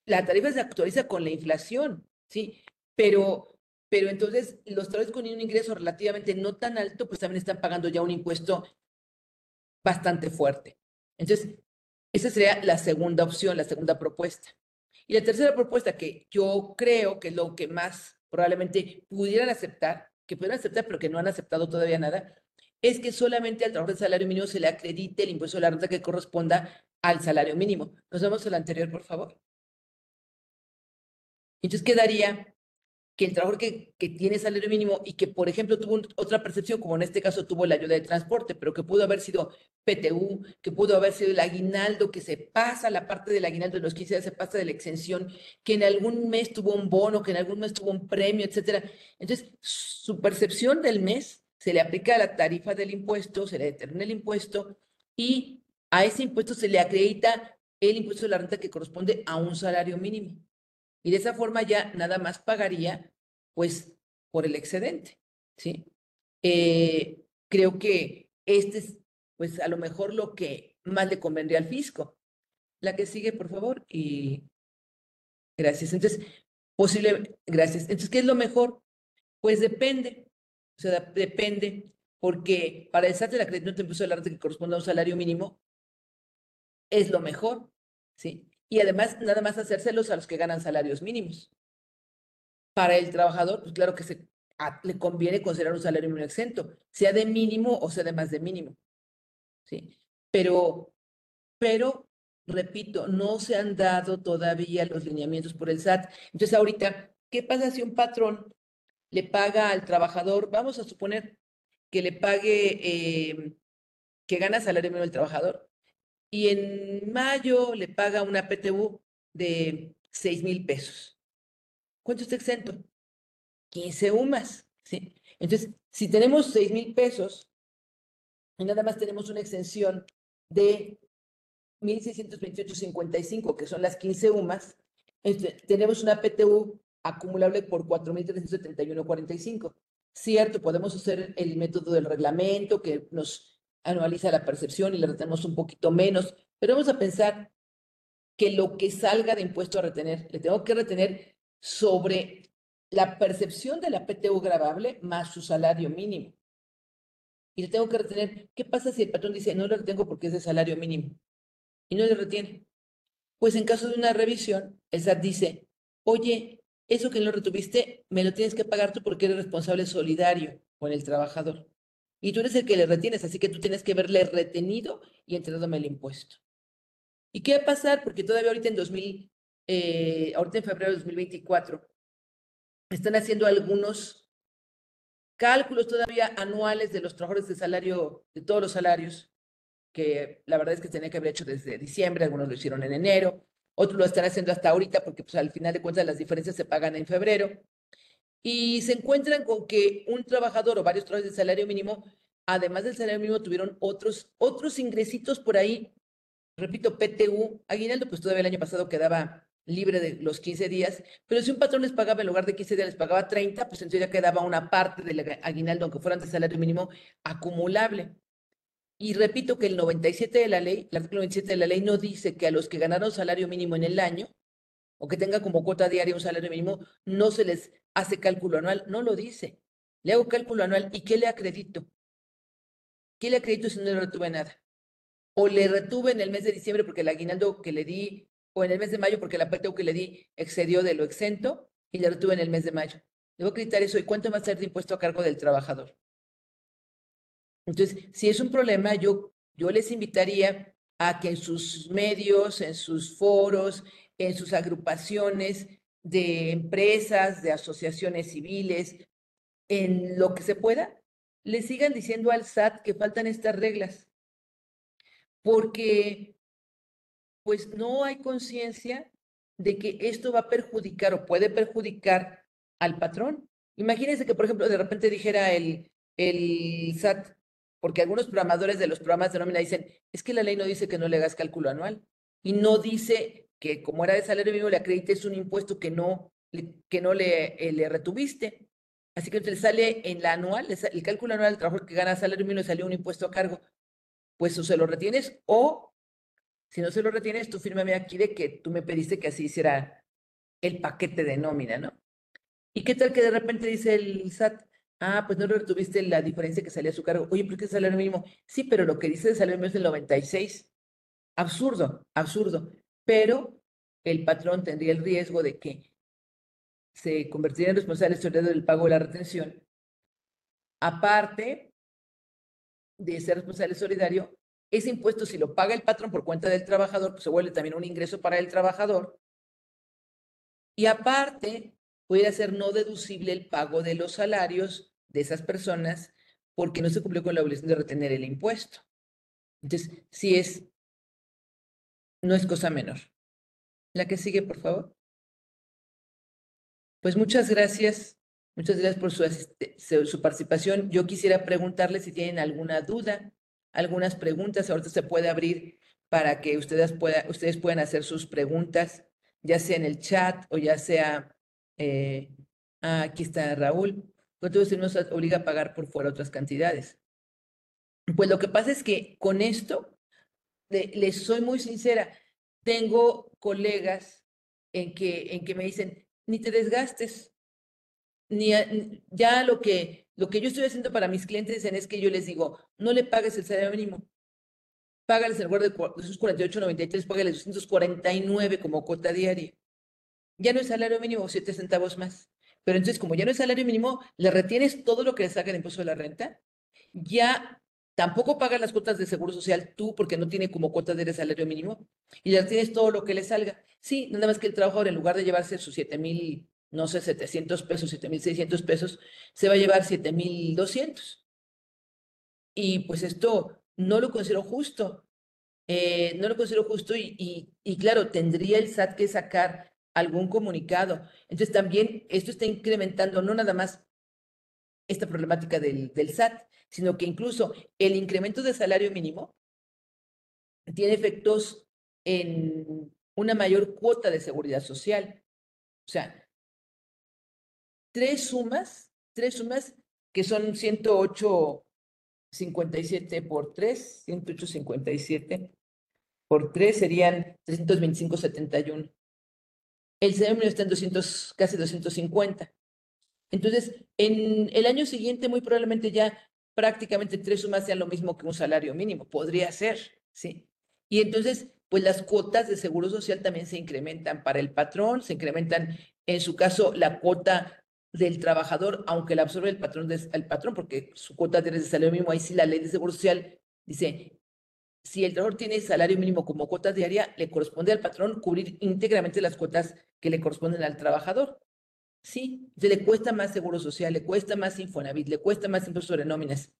B: la tarifa se actualiza con la inflación, ¿sí? Pero, pero entonces los trabajadores con un ingreso relativamente no tan alto, pues también están pagando ya un impuesto bastante fuerte. Entonces, esa sería la segunda opción, la segunda propuesta. Y la tercera propuesta que yo creo que es lo que más probablemente pudieran aceptar, que pudieran aceptar, pero que no han aceptado todavía nada, es que solamente al trabajador de salario mínimo se le acredite el impuesto de la renta que corresponda al salario mínimo. Nos vemos al anterior, por favor. Entonces quedaría que el trabajador que, tiene salario mínimo y que, por ejemplo, tuvo otra percepción, como en este caso tuvo la ayuda de transporte, pero que pudo haber sido PTU, que pudo haber sido el aguinaldo, que se pasa la parte del aguinaldo de los 15 días, se pasa de la exención, que en algún mes tuvo un bono, que en algún mes tuvo un premio, etcétera. Entonces, su percepción del mes se le aplica a la tarifa del impuesto, se le determina el impuesto y a ese impuesto se le acredita el impuesto de la renta que corresponde a un salario mínimo. Y de esa forma ya nada más pagaría, pues, por el excedente, ¿sí? Eh, creo que este es, pues, a lo mejor lo que más le convendría al fisco. La que sigue, por favor, y gracias. Entonces, posible, gracias. Entonces, ¿qué es lo mejor? Pues depende, o sea, depende, porque para el SAT la crédito de impuesto de la renta que corresponde a un salario mínimo es lo mejor, ¿sí? Y además nada más hacérselos a los que ganan salarios mínimos. Para el trabajador, pues claro que se, le conviene considerar un salario mínimo exento, sea de mínimo o sea de más de mínimo. ¿sí? Pero, pero, repito, no se han dado todavía los lineamientos por el SAT. Entonces, ahorita, ¿qué pasa si un patrón le paga al trabajador, vamos a suponer que le pague, eh, que gana salario mínimo el trabajador, y en mayo le paga una PTU de 6 mil pesos. ¿Cuánto está exento? 15 UMAS, ¿sí? Entonces, si tenemos 6 mil pesos y nada más tenemos una exención de 1.628.55, que son las 15 UMAS, tenemos una PTU acumulable por 4.371.45. Cierto, podemos hacer el método del reglamento que nos anualiza la percepción y le retenemos un poquito menos, pero vamos a pensar que lo que salga de impuesto a retener, le tengo que retener sobre la percepción de la PTU grabable más su salario mínimo. Y le tengo que retener, ¿qué pasa si el patrón dice, no lo retengo porque es de salario mínimo? Y no le retiene. Pues en caso de una revisión, el SAT dice, oye, eso que no retuviste, me lo tienes que pagar tú porque eres responsable solidario con el trabajador. Y tú eres el que le retienes, así que tú tienes que verle retenido y entregándome el impuesto. ¿Y qué va a pasar? Porque todavía ahorita en 2000, eh, ahorita en febrero de 2024, están haciendo algunos cálculos todavía anuales de los trabajadores de salario, de todos los salarios, que la verdad es que tenía que haber hecho desde diciembre, algunos lo hicieron en enero, otros lo están haciendo hasta ahorita porque pues, al final de cuentas las diferencias se pagan en febrero. Y se encuentran con que un trabajador o varios trabajadores de salario mínimo, además del salario mínimo, tuvieron otros, otros ingresitos por ahí. Repito, PTU, aguinaldo, pues todavía el año pasado quedaba libre de los 15 días, pero si un patrón les pagaba en lugar de 15 días, les pagaba 30, pues entonces ya quedaba una parte del aguinaldo, aunque fueran de salario mínimo, acumulable. Y repito que el 97 de la ley, el artículo 97 de la ley no dice que a los que ganaron salario mínimo en el año, o que tenga como cuota diaria un salario mínimo, no se les hace cálculo anual. No lo dice. Le hago cálculo anual y ¿qué le acredito? ¿Qué le acredito si no le retuve nada? O le retuve en el mes de diciembre porque el aguinaldo que le di o en el mes de mayo porque la PTU que le di excedió de lo exento y la retuve en el mes de mayo. Debo acreditar eso y cuánto va a ser de impuesto a cargo del trabajador. Entonces, si es un problema, yo, yo les invitaría a que en sus medios, en sus foros, en sus agrupaciones de empresas, de asociaciones civiles, en lo que se pueda, le sigan diciendo al SAT que faltan estas reglas. Porque pues no hay conciencia de que esto va a perjudicar o puede perjudicar al patrón. Imagínense que, por ejemplo, de repente dijera el, el SAT, porque algunos programadores de los programas de nómina dicen, es que la ley no dice que no le hagas cálculo anual y no dice que como era de salario mínimo le acredites un impuesto que no, que no le, eh, le retuviste. Así que entonces sale en la anual, el cálculo anual del trabajo que gana salario mínimo salió un impuesto a cargo. Pues o se lo retienes o si no se lo retienes, tú fírmame aquí de que tú me pediste que así hiciera el paquete de nómina, ¿no? ¿Y qué tal que de repente dice el SAT, ah, pues no lo retuviste la diferencia que salía a su cargo? Oye, ¿por qué es salario mínimo? Sí, pero lo que dice de salario mínimo es el 96. Absurdo, absurdo. Pero el patrón tendría el riesgo de que se convirtiera en responsable del pago de la retención. Aparte de ser responsable solidario, ese impuesto, si lo paga el patrón por cuenta del trabajador, pues se vuelve también un ingreso para el trabajador. Y aparte, puede ser no deducible el pago de los salarios de esas personas porque no se cumplió con la obligación de retener el impuesto. Entonces, sí es, no es cosa menor. La que sigue, por favor. Pues muchas gracias. Muchas gracias por su, participación. Yo quisiera preguntarle si tienen alguna duda algunas preguntas. Ahorita se puede abrir para que ustedes, pueda, ustedes puedan hacer sus preguntas, ya sea en el chat o ya sea, eh, ah, aquí está Raúl, entonces nos obliga a pagar por fuera otras cantidades. Pues lo que pasa es que con esto, les soy muy sincera, tengo colegas en que, en que me dicen, ni te desgastes, ni ya lo que lo que yo estoy haciendo para mis clientes es que yo les digo, no le pagues el salario mínimo. Págales en lugar de esos 48.93, págales 249 como cuota diaria. Ya no es salario mínimo, 7 centavos más. Pero entonces, como ya no es salario mínimo, le retienes todo lo que le saca el impuesto de la renta. Ya tampoco pagas las cuotas de seguro social tú porque no tiene como cuota de salario mínimo. Y le retienes todo lo que le salga. Sí, nada más que el trabajador, en lugar de llevarse sus 7 mil no sé, 700 pesos, 7,600 pesos, se va a llevar 7,200. Y pues esto no lo considero justo. Eh, no lo considero justo y, y, claro, tendría el SAT que sacar algún comunicado. Entonces también esto está incrementando no nada más esta problemática del, SAT, sino que incluso el incremento de salario mínimo tiene efectos en una mayor cuota de seguridad social. O sea, tres sumas, tres sumas que son 108.57 por 3, 108.57 por 3 serían 325.71. El salario está en 200, casi 250. Entonces, en el año siguiente muy probablemente ya prácticamente tres sumas sean lo mismo que un salario mínimo. Podría ser, ¿sí? Y entonces, pues las cuotas de seguro social también se incrementan para el patrón, se incrementan, en su caso, la cuota del trabajador, aunque la absorbe el patrón, el patrón porque su cuota de salario mínimo, ahí sí la ley de seguro social dice, si el trabajador tiene salario mínimo como cuota diaria, le corresponde al patrón cubrir íntegramente las cuotas que le corresponden al trabajador. Sí, se le cuesta más seguro social, le cuesta más Infonavit, le cuesta más impuesto sobre nóminas.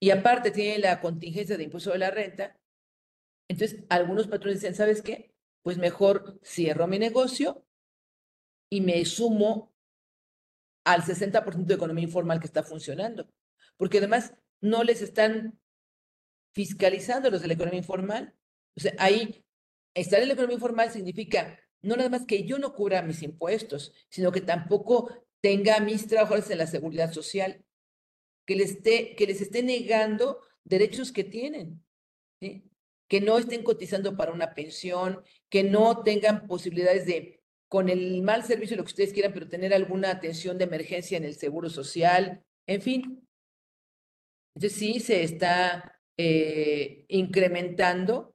B: Y aparte tiene la contingencia de impuesto de la renta. Entonces, algunos patrones dicen, ¿sabes qué? Pues mejor cierro mi negocio y me sumo al 60% de economía informal que está funcionando. Porque además no les están fiscalizando los de la economía informal. O sea, ahí estar en la economía informal significa no nada más que yo no cubra mis impuestos, sino que tampoco tenga a mis trabajadores en la seguridad social, que les esté, que les esté negando derechos que tienen, que no estén cotizando para una pensión, que no tengan posibilidades de, con el mal servicio, lo que ustedes quieran, pero tener alguna atención de emergencia en el seguro social, en fin. Entonces sí se está eh, incrementando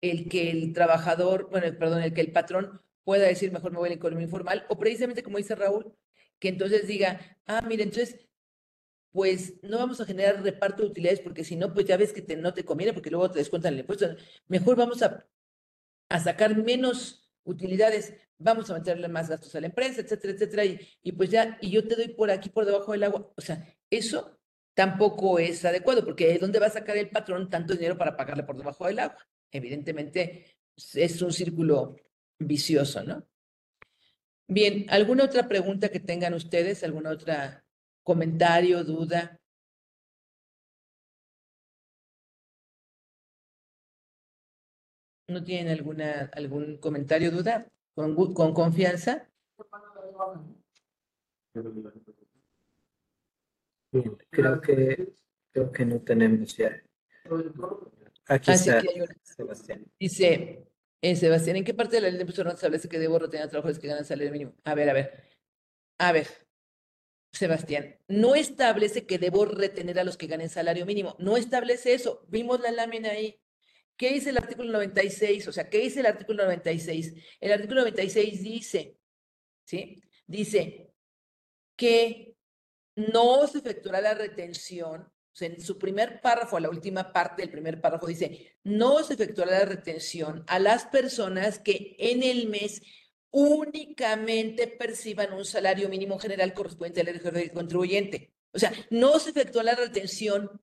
B: el que el trabajador, bueno, perdón, el que el patrón pueda decir, mejor me voy a la economía informal, o precisamente como dice Raúl, que entonces diga, ah, mire, entonces, pues no vamos a generar reparto de utilidades porque si no, pues ya ves que te, no te conviene porque luego te descuentan el impuesto. Mejor vamos a, a sacar menos utilidades, vamos a meterle más gastos a la empresa, etcétera, etcétera, y, y pues ya, y yo te doy por aquí, por debajo del agua. O sea, eso tampoco es adecuado, porque ¿dónde va a sacar el patrón tanto dinero para pagarle por debajo del agua? Evidentemente es un círculo vicioso, ¿no? Bien, ¿alguna otra pregunta que tengan ustedes? ¿Alguna otra comentario, duda? ¿No tienen alguna, algún comentario, duda? ¿Con, con confianza?
A: Creo que, creo que no tenemos ya. Aquí está,
B: Sebastián. Dice, eh, Sebastián, ¿en qué parte de la ley de impuestos establece que debo retener a trabajadores que ganan salario mínimo? A ver, a ver. A ver, Sebastián, no establece que debo retener a los que ganen salario mínimo. No establece eso. Vimos la lámina ahí. ¿Qué dice el artículo 96? O sea, ¿qué dice el artículo 96? El artículo 96 dice, ¿sí? Dice que no se efectuará la retención, en su primer párrafo, la última parte del primer párrafo dice, no se efectuará la retención a las personas que en el mes únicamente perciban un salario mínimo general correspondiente al del contribuyente. O sea, no se efectúa la retención,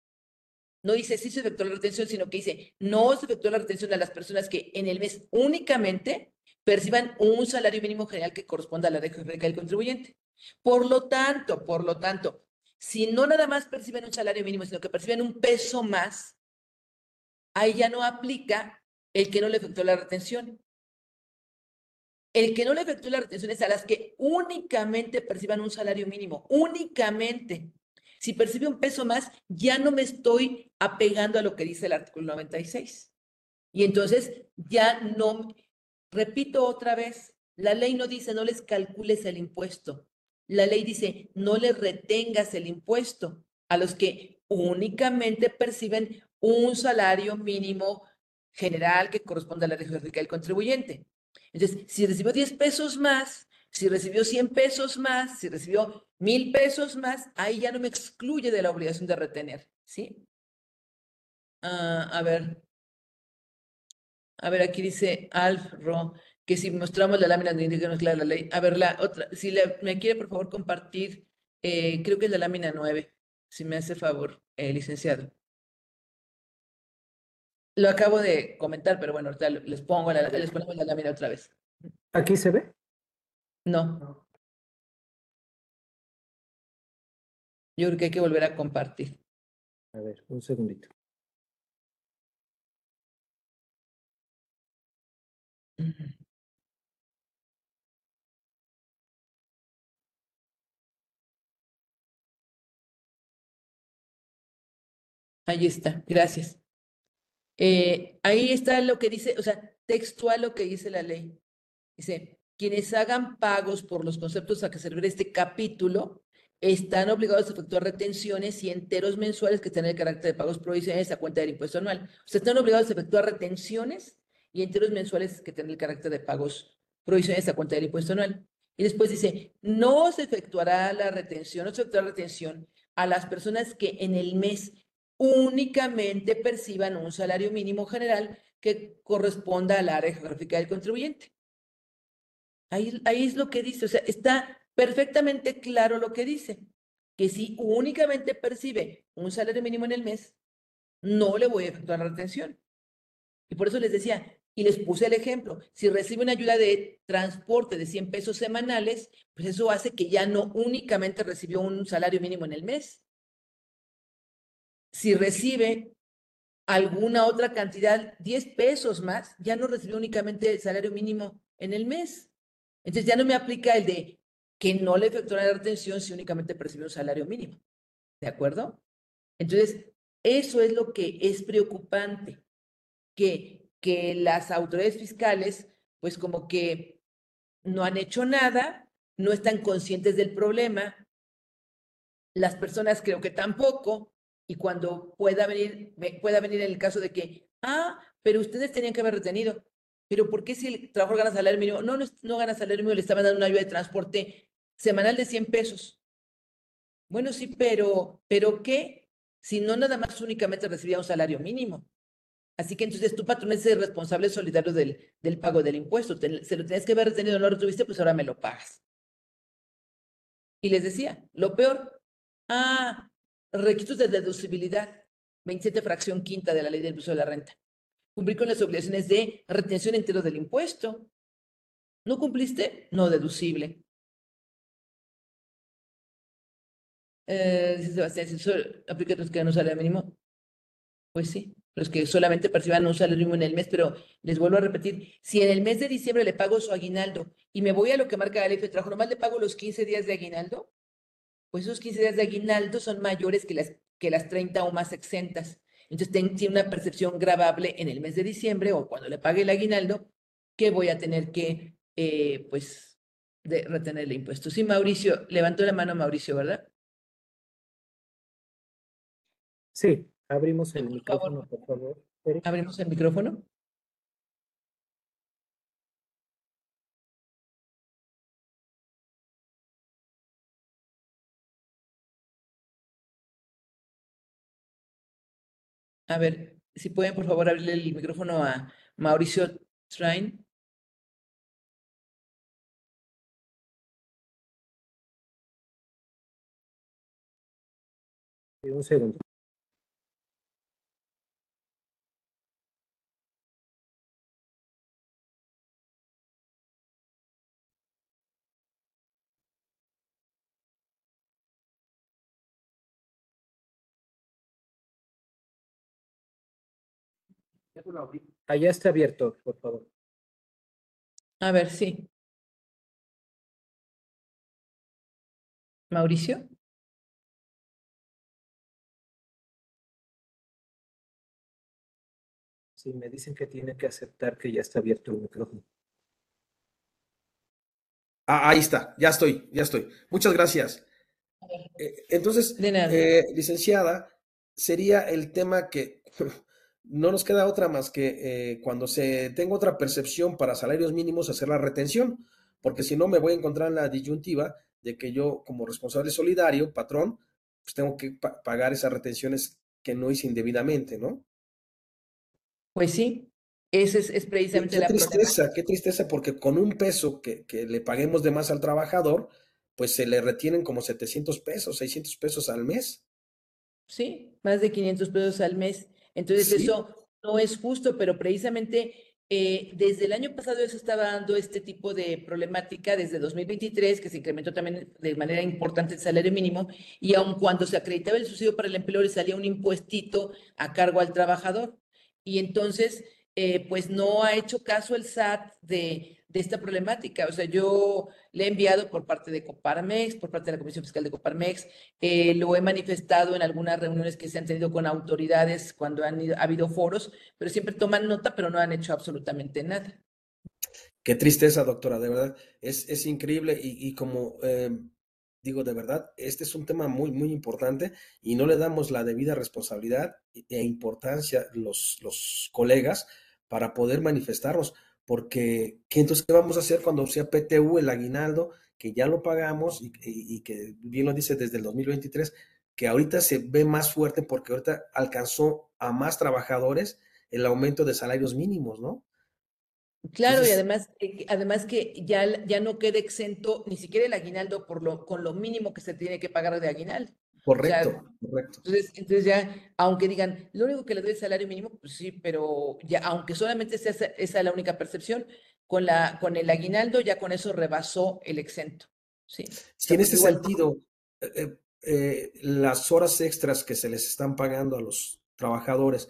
B: no dice sí se efectuó la retención, sino que dice no se efectuó la retención a las personas que en el mes únicamente perciban un salario mínimo general que corresponda a la del contribuyente. Por lo tanto, por lo tanto, si no nada más perciben un salario mínimo, sino que perciben un peso más, ahí ya no aplica el que no le efectuó la retención. El que no le efectuó la retención es a las que únicamente perciban un salario mínimo, únicamente. Si percibe un peso más, ya no me estoy apegando a lo que dice el artículo 96. Y entonces ya no, repito otra vez, la ley no dice no les calcules el impuesto, la ley dice, no le retengas el impuesto a los que únicamente perciben un salario mínimo general que corresponde a la región del contribuyente. Entonces, si recibió 10 pesos más, si recibió 100 pesos más, si recibió 1000 pesos más, ahí ya no me excluye de la obligación de retener, ¿sí? Ah, a ver. A ver, aquí dice Alfro que si mostramos la lámina de no es clara la ley. A ver, la otra, si me quiere por favor compartir, eh, creo que es la lámina 9, si me hace favor, eh, licenciado. Lo acabo de comentar, pero bueno, ahorita les pongo la, les ponemos la lámina otra vez.
A: ¿Aquí se ve?
B: No. Yo creo que hay que volver a compartir.
A: A ver, un segundito.
B: Ahí está, gracias. Eh, ahí está lo que dice, o sea, textual lo que dice la ley. Dice, quienes hagan pagos por los conceptos a que se refiere este capítulo están obligados a efectuar retenciones y enteros mensuales que tengan el carácter de pagos provisionales a cuenta del impuesto anual. O sea, están obligados a efectuar retenciones y enteros mensuales que tengan el carácter de pagos provisionales a cuenta del impuesto anual. Y después dice, no se efectuará la retención, no se efectuará la retención a las personas que en el mes únicamente perciban un salario mínimo general que corresponda al área geográfica del contribuyente. Ahí, es lo que dice, o sea, está perfectamente claro lo que dice, que si únicamente percibe un salario mínimo en el mes, no le voy a efectuar la retención. Y por eso les decía, y les puse el ejemplo, si recibe una ayuda de transporte de 100 pesos semanales, pues eso hace que ya no únicamente recibió un salario mínimo en el mes. Si recibe alguna otra cantidad, 10 pesos más, ya no recibió únicamente el salario mínimo en el mes. Entonces ya no me aplica el de que no le efectuará la retención si únicamente percibe un salario mínimo. ¿De acuerdo? Entonces, eso es lo que es preocupante, que, que las autoridades fiscales, pues como que no han hecho nada, no están conscientes del problema, las personas creo que tampoco, y cuando pueda venir, pueda venir en el caso de que, ah, pero ustedes tenían que haber retenido, pero ¿por qué si el trabajador gana salario mínimo? No, no, no gana salario mínimo, le estaban dando una ayuda de transporte semanal de 100 pesos. Bueno, sí, pero, pero ¿qué? Si no nada más únicamente recibía un salario mínimo. Así que entonces tu patrón es el responsable solidario del, del pago del impuesto. se lo tenías que haber retenido, no lo tuviste, pues ahora me lo pagas. Y les decía, lo peor, ah, Requisitos de deducibilidad, 27 fracción quinta de la ley del uso de la renta. Cumplir con las obligaciones de retención entero del impuesto. ¿No cumpliste? No deducible. Eh, Sebastián, aplica los que no salario mínimo. Pues sí, los que solamente perciban un salario mínimo en el mes, pero les vuelvo a repetir, si en el mes de diciembre le pago su aguinaldo y me voy a lo que marca la ley de trabajo, nomás le pago los 15 días de aguinaldo, pues esos 15 días de aguinaldo son mayores que las, que las 30 o más exentas. Entonces tiene una percepción grabable en el mes de diciembre o cuando le pague el aguinaldo que voy a tener que, eh, pues, de retener el impuesto. Sí, Mauricio, levantó la mano Mauricio, ¿verdad?
A: Sí, abrimos el micrófono, por favor.
B: Abrimos el micrófono. A ver, si pueden, por favor, abrirle el micrófono a Mauricio Train.
A: Un segundo. Allá está abierto, por favor.
B: A ver, sí. Mauricio.
A: Sí, me dicen que tiene que aceptar que ya está abierto el micrófono.
C: Ah, ahí está, ya estoy, ya estoy. Muchas gracias. Eh, entonces, eh, licenciada, sería el tema que no nos queda otra más que eh, cuando se tenga otra percepción para salarios mínimos hacer la retención, porque si no me voy a encontrar en la disyuntiva de que yo como responsable solidario, patrón, pues tengo que pagar esas retenciones que no hice indebidamente, ¿no?
B: Pues sí, esa es, precisamente la
C: tristeza, qué tristeza, porque con un peso que, que le paguemos de más al trabajador, pues se le retienen como 700 pesos, 600 pesos al mes.
B: Sí, más de 500 pesos al mes. Entonces eso no es justo, pero precisamente eh, desde el año pasado eso estaba dando este tipo de problemática, desde 2023, que se incrementó también de manera importante el salario mínimo, y aun cuando se acreditaba el subsidio para el empleo, le salía un impuestito a cargo al trabajador. Y entonces, eh, pues no ha hecho caso el SAT de de esta problemática. O sea, yo le he enviado por parte de Coparmex, por parte de la Comisión Fiscal de Coparmex, eh, lo he manifestado en algunas reuniones que se han tenido con autoridades cuando han ha habido foros, pero siempre toman nota, pero no han hecho absolutamente nada.
C: Qué tristeza, doctora, de verdad. Es, es increíble y, como eh, digo, de verdad, este es un tema muy, muy importante y no le damos la debida responsabilidad e importancia los, los colegas para poder manifestarnos porque ¿qué, entonces, ¿qué vamos a hacer cuando sea PTU el aguinaldo, que ya lo pagamos y, que bien lo dice desde el 2023, que ahorita se ve más fuerte porque ahorita alcanzó a más trabajadores el aumento de salarios mínimos, ¿no?
B: Claro, y además, eh, además que ya, ya no quede exento ni siquiera el aguinaldo por lo, con lo mínimo que se tiene que pagar de aguinaldo.
C: Correcto, correcto.
B: Entonces, entonces ya, aunque digan, lo único que le doy el salario mínimo, pues sí, pero ya, aunque solamente sea esa, la única percepción, con, la, con el aguinaldo ya con eso rebasó el exento. Sí,
C: sí en ese sentido, eh, eh, las horas extras que se les están pagando a los trabajadores,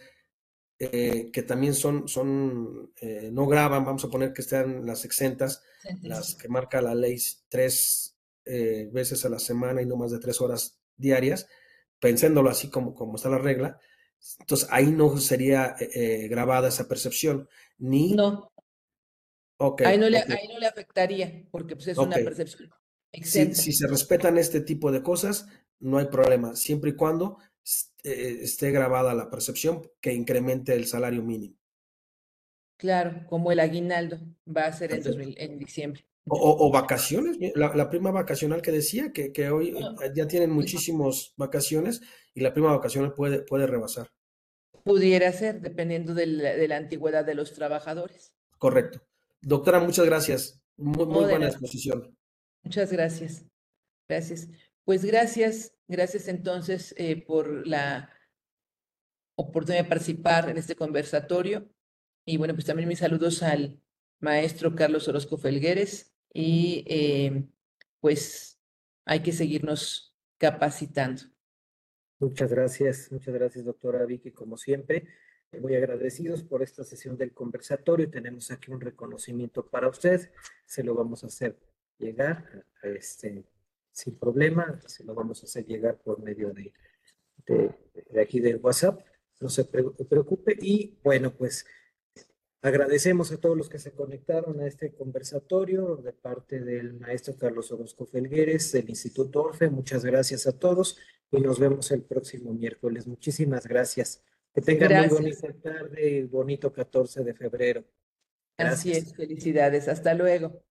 C: eh, que también son, son no graban, vamos a poner que estén las exentas, las que marca la ley tres veces a la semana y no más de tres horas diarias, pensándolo así como, como está la regla, entonces ahí no sería eh, eh, grabada esa percepción, ni...
B: No. Okay, ahí, no le, ahí no le afectaría, porque pues, es una percepción.
C: Si, si, se respetan este tipo de cosas, no hay problema, siempre y cuando eh, esté grabada la percepción que incremente el salario mínimo.
B: Claro, como el aguinaldo va a ser en, en diciembre.
C: O, vacaciones, la, prima vacacional que decía, que, que hoy eh, ya tienen muchísimas vacaciones y la prima vacacional puede, puede rebasar.
B: Pudiera ser, dependiendo de la, antigüedad de los trabajadores.
C: Correcto. Doctora, muchas gracias. Muy, buena exposición.
B: Muchas gracias. Gracias. Pues gracias, gracias entonces eh, por la oportunidad de participar en este conversatorio. Y bueno, pues también mis saludos al maestro Carlos Orozco Felgueres, y eh, pues hay que seguirnos capacitando.
A: Muchas gracias, muchas gracias, doctora Vicky, como siempre. Muy agradecidos por esta sesión del conversatorio. Tenemos aquí un reconocimiento para usted. Se lo vamos a hacer llegar este, sin problema. Se lo vamos a hacer llegar por medio de, de, de aquí del WhatsApp. No se preocupe. Y bueno, pues Agradecemos a todos los que se conectaron a este conversatorio de parte del maestro Carlos Orozco Felgueres del Instituto Orfe. Muchas gracias a todos y nos vemos el próximo miércoles. Muchísimas gracias. Que tengan muy bonita tarde y bonito 14 de febrero.
B: Gracias. Así es, felicidades. Hasta luego.